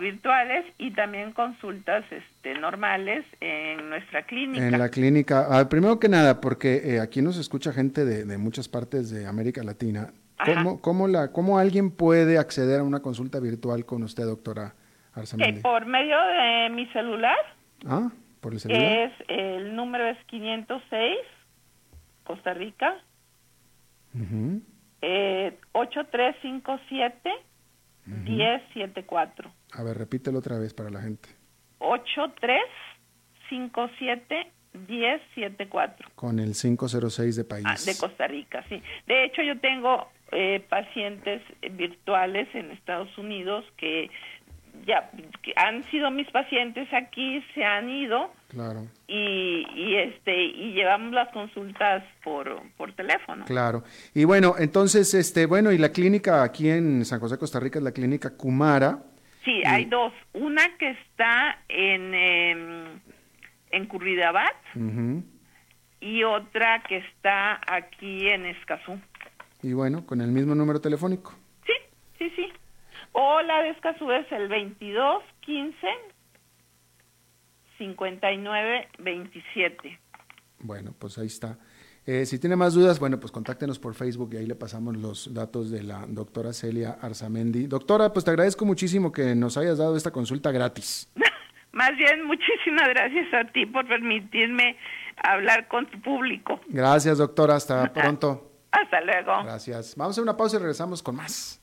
E: virtuales y también consultas este, normales en nuestra clínica.
B: En la clínica, ah, primero que nada, porque eh, aquí nos escucha gente de, muchas partes de América Latina. ¿Cómo, cómo, la, ¿Cómo alguien puede acceder a una consulta virtual con usted, doctora Arzamendi?
E: por medio de mi celular.
B: Ah,
E: es, el número es 506, Costa Rica. eh, 8357 1074.
B: A ver, repítelo otra vez para la gente.
E: 8357 1074.
B: Con el 506 de país. Ah,
E: de Costa Rica, sí. De hecho, yo tengo eh, pacientes virtuales en Estados Unidos que ya han sido mis pacientes aquí, se han ido.
B: Claro.
E: Y, y, este y llevamos las consultas por, por teléfono.
B: Claro. Y bueno, entonces este bueno, y la clínica aquí en San José Costa Rica es la clínica Kumara.
E: Sí, hay dos, una que está en en Curridabat y otra que está aquí en Escazú.
B: Y bueno, con el mismo número telefónico.
E: Sí, sí, sí. O la de Escazú es el 22 15 59 27.
B: Bueno, pues ahí está. Eh, si tiene más dudas, bueno, pues contáctenos por Facebook y ahí le pasamos los datos de la doctora Celia Arzamendi. Doctora, pues te agradezco muchísimo que nos hayas dado esta consulta gratis.
E: Más bien, muchísimas gracias a ti por permitirme hablar con tu público.
B: Gracias, doctora. Hasta pronto.
E: Hasta luego.
B: Gracias. Vamos a una pausa y regresamos con más.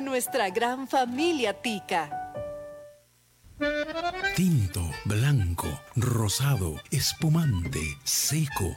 C: nuestra gran familia Tica.
D: Tinto, blanco, rosado, espumante, seco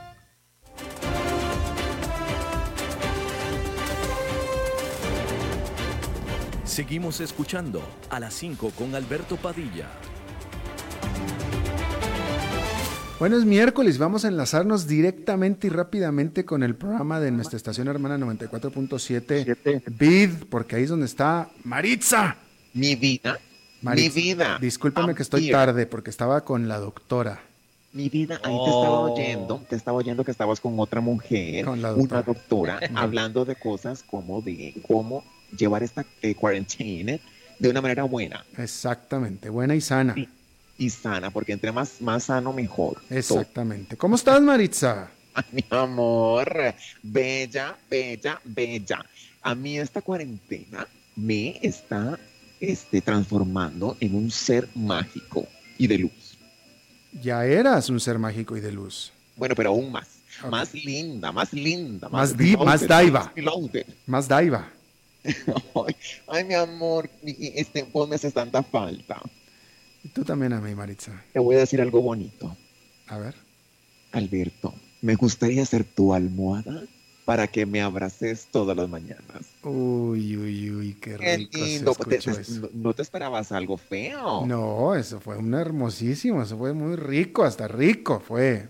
A: Seguimos escuchando a las 5 con Alberto Padilla.
B: Bueno, es miércoles, vamos a enlazarnos directamente y rápidamente con el programa de nuestra estación hermana 94.7 BID, porque ahí es donde está Maritza.
F: Mi vida, mi vida.
B: Discúlpame que estoy tarde porque estaba con la doctora.
F: Mi vida, ahí te estaba oh. oyendo, te estaba oyendo que estabas con otra mujer, una doctora, hablando de cosas como de cómo llevar esta eh, cuarentena de una manera buena.
B: Exactamente, buena y sana.
F: Y, sana, porque entre más, más sano, mejor.
B: Exactamente. ¿Cómo estás, Maritza?
F: mi amor, bella, bella, bella. A mí esta cuarentena me está este, transformando en un ser mágico y de luz.
B: Ya eras un ser mágico y de luz.
F: Bueno, pero aún más. Más linda, más linda.
B: Más, más, más daiva. Más daiva.
F: ay, mi amor, este, vos me haces tanta falta.
B: Y tú también a mí, Maritza.
F: Te voy a decir algo bonito.
B: A ver.
F: Alberto, me gustaría ser tu almohada para que me abraces todas las mañanas.
B: Uy, uy, uy, qué rico.
F: ¿No te esperabas algo feo?
B: No, eso fue un hermosísimo, eso fue muy rico, hasta rico fue.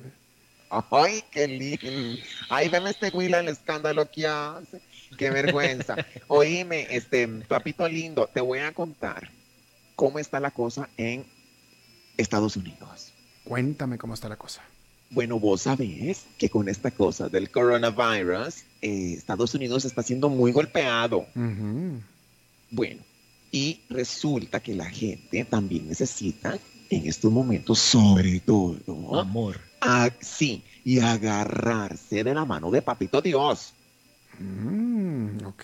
F: Ay, qué lindo. Ay, ven este Willa el escándalo que hace. Qué vergüenza. Oíme, este, papito lindo, te voy a contar cómo está la cosa en Estados Unidos.
B: Cuéntame cómo está la cosa.
F: Bueno, vos sabés que con esta cosa del coronavirus, eh, Estados Unidos está siendo muy golpeado. Bueno, y resulta que la gente también necesita en estos momentos, sobre todo,
B: amor.
F: sí, y agarrarse de la mano de Papito Dios.
B: Mm, ok,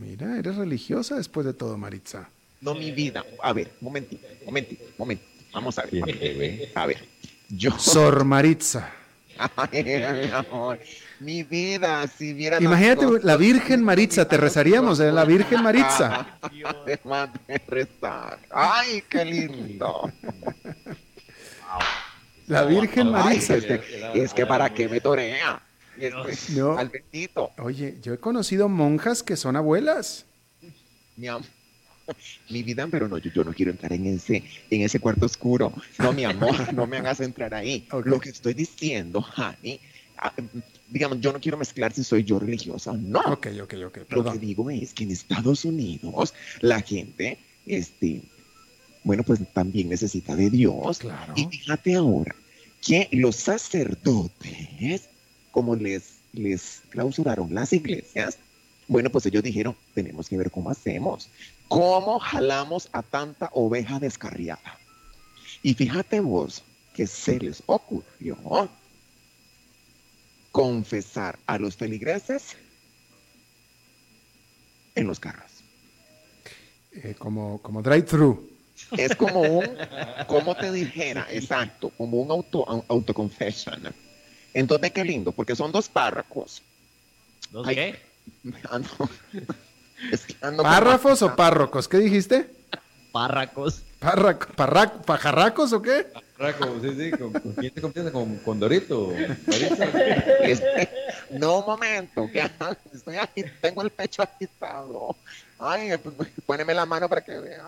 B: mira, eres religiosa después de todo, Maritza.
F: No, mi vida. A ver, momentito, momentito, momentito. Vamos a ver. A ver, yo.
B: Sor Maritza.
F: mi amor. Mi vida, si viera.
B: Imagínate, la Virgen Maritza, te rezaríamos de la Virgen Maritza.
F: Además de rezar. Ay, qué lindo.
B: La Virgen Maritza.
F: es, que, para qué me torea. No. al
B: Oye, yo he conocido monjas que son abuelas.
F: Mi, mi vida, pero no, yo, no quiero entrar en ese, en ese cuarto oscuro. No, mi amor, no me hagas entrar ahí. Lo que estoy diciendo, ah, digamos, yo no quiero mezclar si soy yo religiosa o no.
B: Ok, ok, ok.
F: Lo que digo es que en Estados Unidos la gente, este, bueno, pues también necesita de Dios.
B: Claro.
F: Y fíjate ahora que los sacerdotes como les, les clausuraron las iglesias, bueno, pues ellos dijeron, tenemos que ver cómo hacemos, cómo jalamos a tanta oveja descarriada. Y fíjate vos que se les ocurrió confesar a los feligreses en los carros.
B: Eh, como, como drive-thru.
F: Es como un, ¿cómo te dijera? Exacto, como un auto, un autoconfession. Entonces, qué lindo, porque son dos párrafos.
G: ¿Dos
F: Ay,
G: qué?
F: Ah, no. Es que ando con-
B: ¿Párrafos o párrocos? ¿Qué dijiste?
G: Párracos.
B: ¿Parrac- parrac- ¿Pajarracos o qué?
H: Raco, sí, sí, ¿con, con quién te confianza? ¿Con, con Dorito?
F: No, un momento, que estoy aquí, tengo el pecho agitado. Ay, pues, poneme la mano para que vea.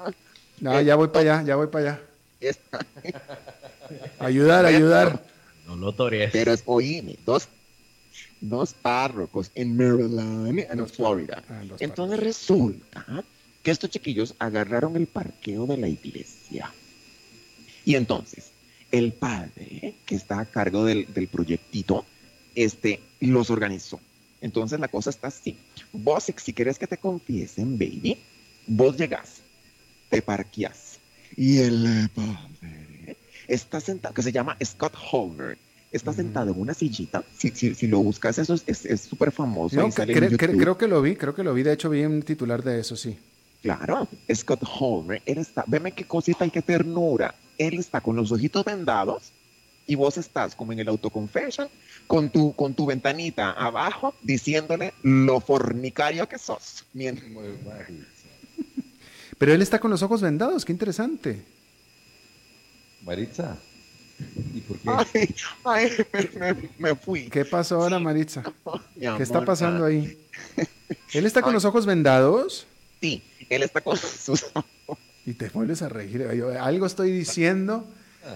B: No, ya voy para allá, ya voy para allá.
F: Está-
B: Ayudar, ayudar.
G: No lo torees.
F: Pero es, oíme, dos, dos párrocos en Maryland, en Florida.
B: Ah,
F: Entonces resulta que estos chiquillos agarraron el parqueo de la iglesia. Y entonces, el padre que está a cargo del, del proyectito, este, los organizó. Entonces la cosa está así. Vos, si, si querés que te confiesen, baby, vos llegás, te parqueás. Y el eh, padre está sentado, que se llama Scott Holbert, está sentado en una sillita. Si, si, si lo buscas, eso es- es es súper famoso.
B: No, cre- cre- creo que lo vi, creo que lo vi. De hecho, vi un titular de eso, sí.
F: Claro, Scott Holmer, él está, veme qué cosita y qué ternura. Él está con los ojitos vendados y vos estás como en el autoconfession con tu, con tu ventanita abajo diciéndole lo fornicario que sos. Mien-
H: Muy Maritza.
B: Pero él está con los ojos vendados, qué interesante.
H: Maritza. ¿Y por qué?
F: Ay, ay, me, fui.
B: ¿Qué pasó ahora, Maritza?
F: Mi
B: ¿Qué está pasando
F: ah,
B: ahí? ¿Él está con
F: Ay.
B: los ojos vendados?
F: Sí, él está con sus
B: Y te vuelves a reír. Yo, algo estoy diciendo,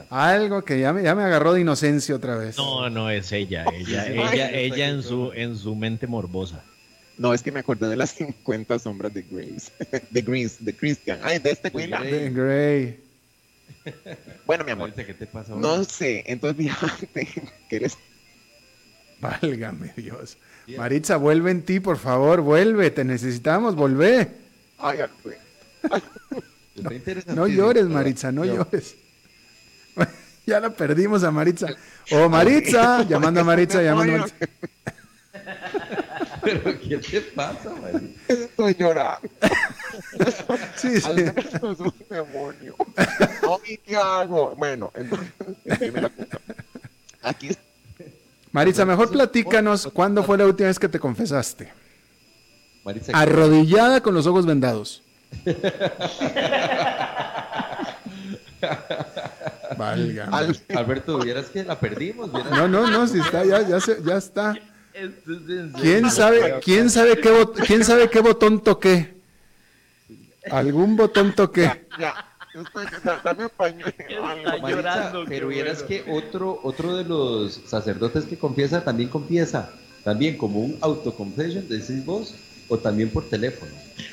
B: algo que ya me, ya me agarró de inocencia otra vez.
G: No, no es ella, ella, ella,
F: ay,
G: ella en su, en su mente morbosa.
F: No, es que me acordé de las 50 sombras de Grace. De Grace, de Christian. Ay, de este güey.
B: De Grey.
F: Bueno, mi amor.
H: ¿qué te pasa ahora?
F: No sé, entonces fíjate que él es
B: Válgame Dios. Maritza, vuelve en ti, por favor, vuelve. Te necesitamos, volvé.
F: Ay.
B: No llores, Maritza, no
H: Yo-
B: llores. ya la perdimos a Maritza. Oh, Maritza, llamando a Maritza, llamando a Maritza.
H: ¿Pero qué te pasa, Maritza?
F: Estoy llorando.
B: Sí, sí.
F: Alberto es un demonio. Ay, ¿qué hago? Bueno, entonces. Aquí
B: Maritza, mejor platícanos cuándo fue la última vez que te confesaste.
H: Maritza,
B: Arrodillada con los ojos vendados.
F: Al-
H: Alberto, vieras que la perdimos. vieras-
B: No, no, no, si está, ya, ya, se- ya está. ¿Quién sabe, quién sabe qué bot- quién sabe qué botón toqué? ¿Algún botón toqué?
F: ya, pañuelo.
G: llorando,
H: pero
G: qué
H: vieras
G: bueno.
H: que otro, otro de los sacerdotes que confiesa también confiesa, también como un autoconfession, decís vos, o también por teléfono.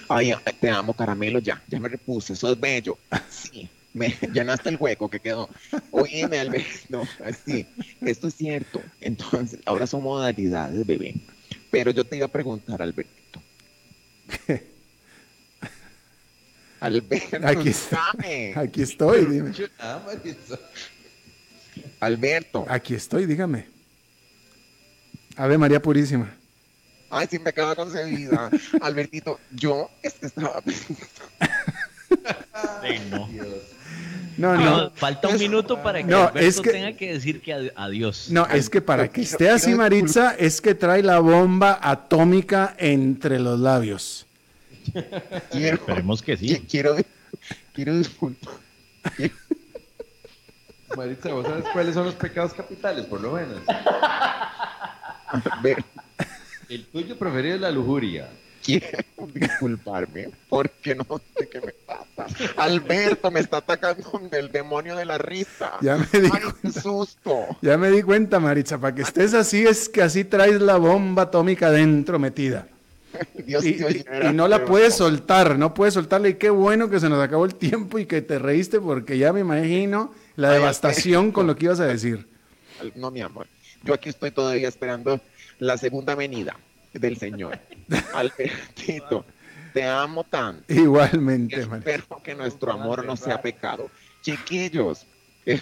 F: Ay, te amo, caramelo, ya, ya me repuse, eso es bello. Sí, me llenaste el hueco que quedó. Oíme, Alberto, así, esto es cierto. Entonces, ahora son modalidades, bebé. Pero yo te iba a preguntar, Albertito. Alberto,
B: Aquí,
F: dame.
B: aquí estoy, dime.
F: Alberto.
B: Aquí estoy, dígame. Ave María Purísima.
F: Ay, sí me queda concebida. Albertito, yo es que estaba
G: Sí, no.
B: No,
G: No,
B: no.
G: falta un minuto para que
B: No,
G: Alberto
B: es que-
G: tenga que decir que ad- adiós.
B: No, es que para que esté así Maritza, es que trae la bomba atómica entre los labios.
F: quiero,
G: Esperemos que sí.
F: qui- quiero, quiero disculpar.
H: Maritza, ¿vos sabes cuáles son los pecados capitales, por lo menos?
F: Ver,
H: El tuyo preferido es la lujuria.
F: Quiero disculparme porque no sé qué me pasa. Alberto me está atacando el demonio de la risa.
B: Ya me di
F: Ay, qué susto.
B: Ya me di cuenta, Maritza, para que estés así es que así traes la bomba atómica dentro metida.
F: Dios,
B: Y,
F: Dios,
B: y- y no la puedes soltar, no puedes soltarla. Y qué bueno que se nos acabó el tiempo y que te reíste porque ya me imagino la
F: Ay,
B: devastación con lo que ibas a decir.
F: No, mi amor. Yo aquí estoy todavía esperando la segunda venida del Señor. Albertito, te amo tanto.
B: Igualmente, Maritza.
F: Espero que nuestro amor no sea pecado. Chiquillos.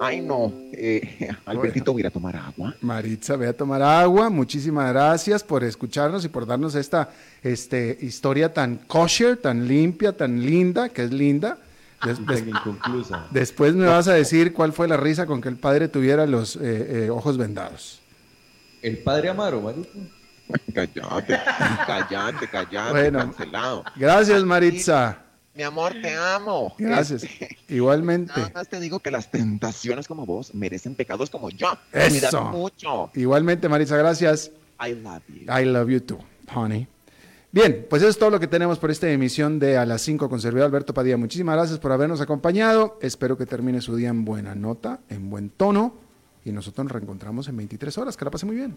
F: Ay, no. eh, Albertito, voy a ir a tomar agua.
B: Maritza, ve a tomar agua. Muchísimas gracias por escucharnos y por darnos esta este, historia tan kosher, tan limpia, tan linda, que es linda. Des-
H: Tan
B: des-
H: inconclusa.
B: después me vas a decir cuál fue la risa con que el padre tuviera los eh, eh, ojos vendados.
H: El padre Amaro, marico.
F: Cállate, cállate, cállate,
B: Bueno.
F: cancelado.
B: Gracias, Maritza.
F: Mi amor, te amo.
B: Gracias.
F: Este,
B: Igualmente.
F: Nada más te digo que las tentaciones como vos merecen pecados como yo.
B: Eso.
F: Mucho.
B: Igualmente, Maritza, gracias.
F: I love you.
B: I love you too, honey. Bien, pues eso es todo lo que tenemos por esta emisión de A las 5 con servidor Alberto Padilla. Muchísimas gracias por habernos acompañado. Espero que termine su día en buena nota, en buen tono. Y nosotros nos reencontramos en 23 horas. Que la pase muy bien.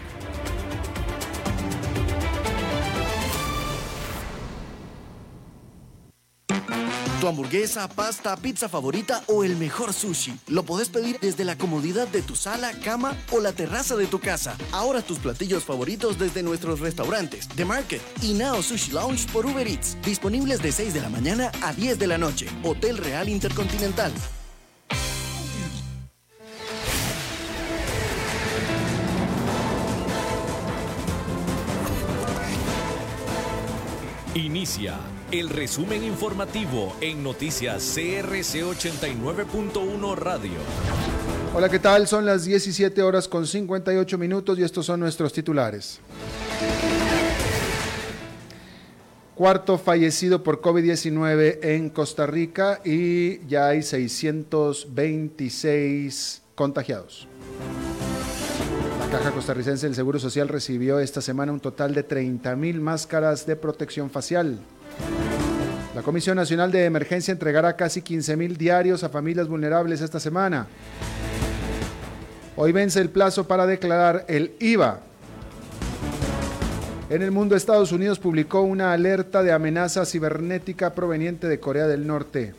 I: Tu hamburguesa, pasta, pizza favorita o el mejor sushi. Lo podés pedir desde la comodidad de tu sala, cama o la terraza de tu casa. Ahora tus platillos favoritos desde nuestros restaurantes, The Market y Nao Sushi Lounge por Uber Eats. Disponibles de 6 de la mañana a 10 de la noche. Hotel Real Intercontinental.
A: Inicia el resumen informativo en noticias CRC 89.1 Radio.
B: Hola, ¿qué tal? Son las 17 horas con 58 minutos y estos son nuestros titulares. Cuarto fallecido por COVID-19 en Costa Rica y ya hay 626 contagiados. Caja Costarricense del Seguro Social recibió esta semana un total de 30 mil máscaras de protección facial. La Comisión Nacional de Emergencia entregará casi 15 mil diarios a familias vulnerables esta semana. Hoy vence el plazo para declarar el IVA. En el mundo, Estados Unidos publicó una alerta de amenaza cibernética proveniente de Corea del Norte.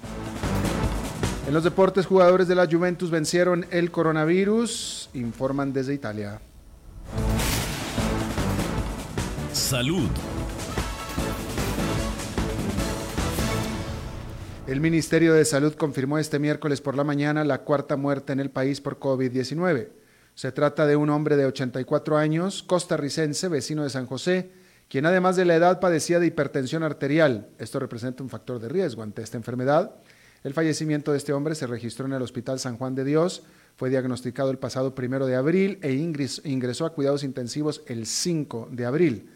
B: En los deportes, jugadores de la Juventus vencieron el coronavirus, informan desde Italia.
A: Salud.
B: El Ministerio de Salud confirmó este miércoles por la mañana la cuarta muerte en el país por COVID-19. Se trata de un hombre de 84 años, costarricense, vecino de San José, quien además de la edad padecía de hipertensión arterial. Esto representa un factor de riesgo ante esta enfermedad. El fallecimiento de este hombre se registró en el Hospital San Juan de Dios, fue diagnosticado el pasado primero de abril e ingres- ingresó a cuidados intensivos el 5 de abril.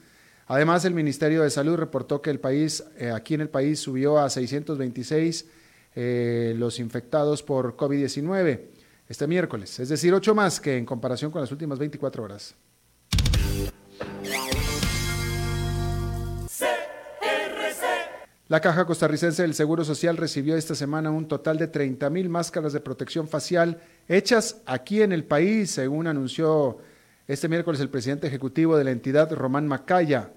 B: Además, el Ministerio de Salud reportó que el país, eh, aquí en el país subió a 626 eh, los infectados por COVID-19 este miércoles, es decir, ocho más que en comparación con las últimas 24 horas. La Caja Costarricense del Seguro Social recibió esta semana un total de 30 mil máscaras de protección facial hechas aquí en el país, según anunció este miércoles el presidente ejecutivo de la entidad, Román Macaya.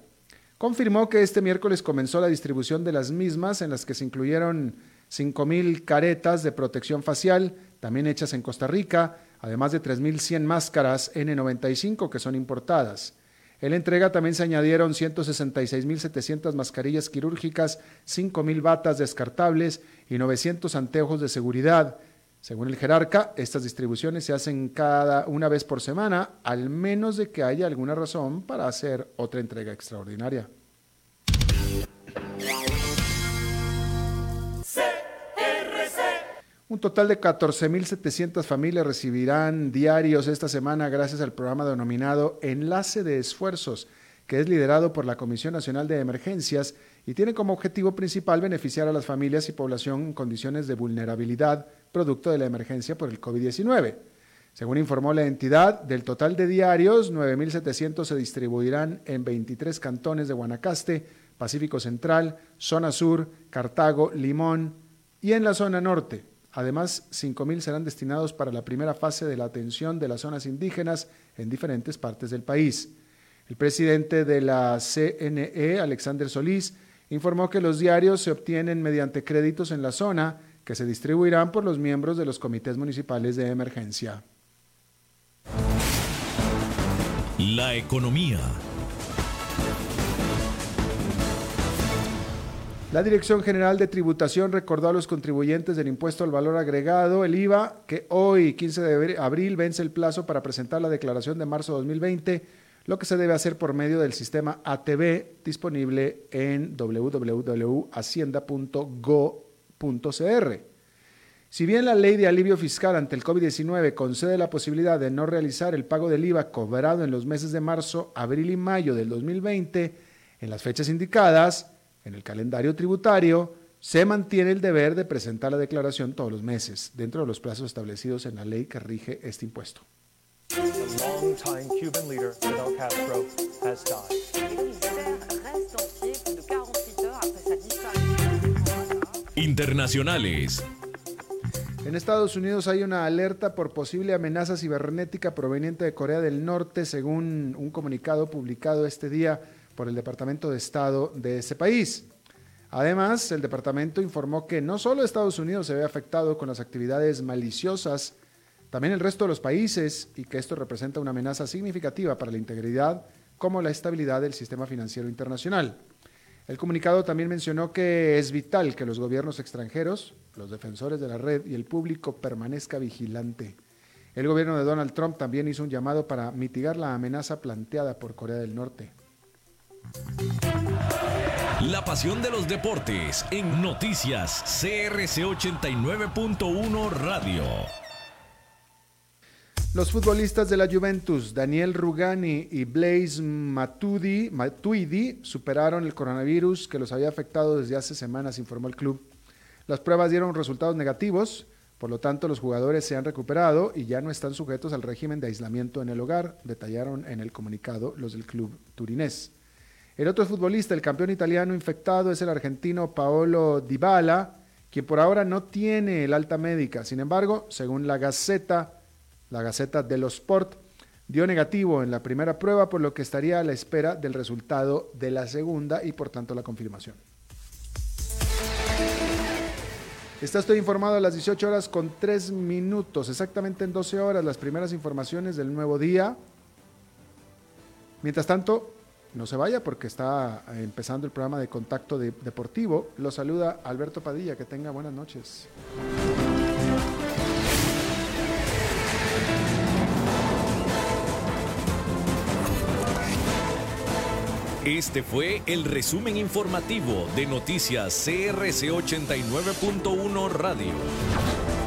B: Confirmó que este miércoles comenzó la distribución de las mismas, en las que se incluyeron 5 mil caretas de protección facial, también hechas en Costa Rica, además de 3.100 máscaras N95 que son importadas. En la entrega también se añadieron 166.700 mascarillas quirúrgicas, 5.000 batas descartables y 900 anteojos de seguridad. Según el jerarca, estas distribuciones se hacen cada una vez por semana, al menos de que haya alguna razón para hacer otra entrega extraordinaria. Un total de 14.700 familias recibirán diarios esta semana gracias al programa denominado Enlace de Esfuerzos, que es liderado por la Comisión Nacional de Emergencias y tiene como objetivo principal beneficiar a las familias y población en condiciones de vulnerabilidad producto de la emergencia por el COVID-19. Según informó la entidad, del total de diarios, 9.700 se distribuirán en 23 cantones de Guanacaste, Pacífico Central, Zona Sur, Cartago, Limón y en la zona norte. Además, 5.000 serán destinados para la primera fase de la atención de las zonas indígenas en diferentes partes del país. El presidente de la CNE, Alexander Solís, informó que los diarios se obtienen mediante créditos en la zona que se distribuirán por los miembros de los comités municipales de emergencia.
D: La economía.
B: La Dirección General de Tributación recordó a los contribuyentes del impuesto al valor agregado, el IVA, que hoy, 15 de abril, vence el plazo para presentar la declaración de marzo de 2020, lo que se debe hacer por medio del sistema ATV disponible en www.hacienda.go.cr. Si bien la ley de alivio fiscal ante el COVID-19 concede la posibilidad de no realizar el pago del IVA cobrado en los meses de marzo, abril y mayo del 2020, en las fechas indicadas, en el calendario tributario, se mantiene el deber de presentar la declaración todos los meses, dentro de los plazos establecidos en la ley que rige este impuesto.
D: Internacionales.
B: En Estados Unidos hay una alerta por posible amenaza cibernética proveniente de Corea del Norte, según un comunicado publicado este día por el Departamento de Estado de ese país. Además, el departamento informó que no solo Estados Unidos se ve afectado con las actividades maliciosas, también el resto de los países y que esto representa una amenaza significativa para la integridad como la estabilidad del sistema financiero internacional. El comunicado también mencionó que es vital que los gobiernos extranjeros, los defensores de la red y el público permanezca vigilante. El gobierno de Donald Trump también hizo un llamado para mitigar la amenaza planteada por Corea del Norte.
D: La pasión de los deportes en noticias CRC 89.1 Radio.
B: Los futbolistas de la Juventus, Daniel Rugani y Blaise Matuidi, Matuidi, superaron el coronavirus que los había afectado desde hace semanas, informó el club. Las pruebas dieron resultados negativos, por lo tanto los jugadores se han recuperado y ya no están sujetos al régimen de aislamiento en el hogar, detallaron en el comunicado los del club turinés. El otro futbolista, el campeón italiano infectado, es el argentino Paolo Dybala, quien por ahora no tiene el alta médica. Sin embargo, según la Gaceta, la Gaceta de los Sport, dio negativo en la primera prueba, por lo que estaría a la espera del resultado de la segunda y por tanto la confirmación. Está estoy informado a las 18 horas con 3 minutos, exactamente en 12 horas, las primeras informaciones del nuevo día. Mientras tanto, no se vaya porque está empezando el programa de contacto deportivo. Lo saluda Alberto Padilla, que tenga buenas noches.
A: Este fue el resumen informativo de Noticias CRC 89.1 Radio.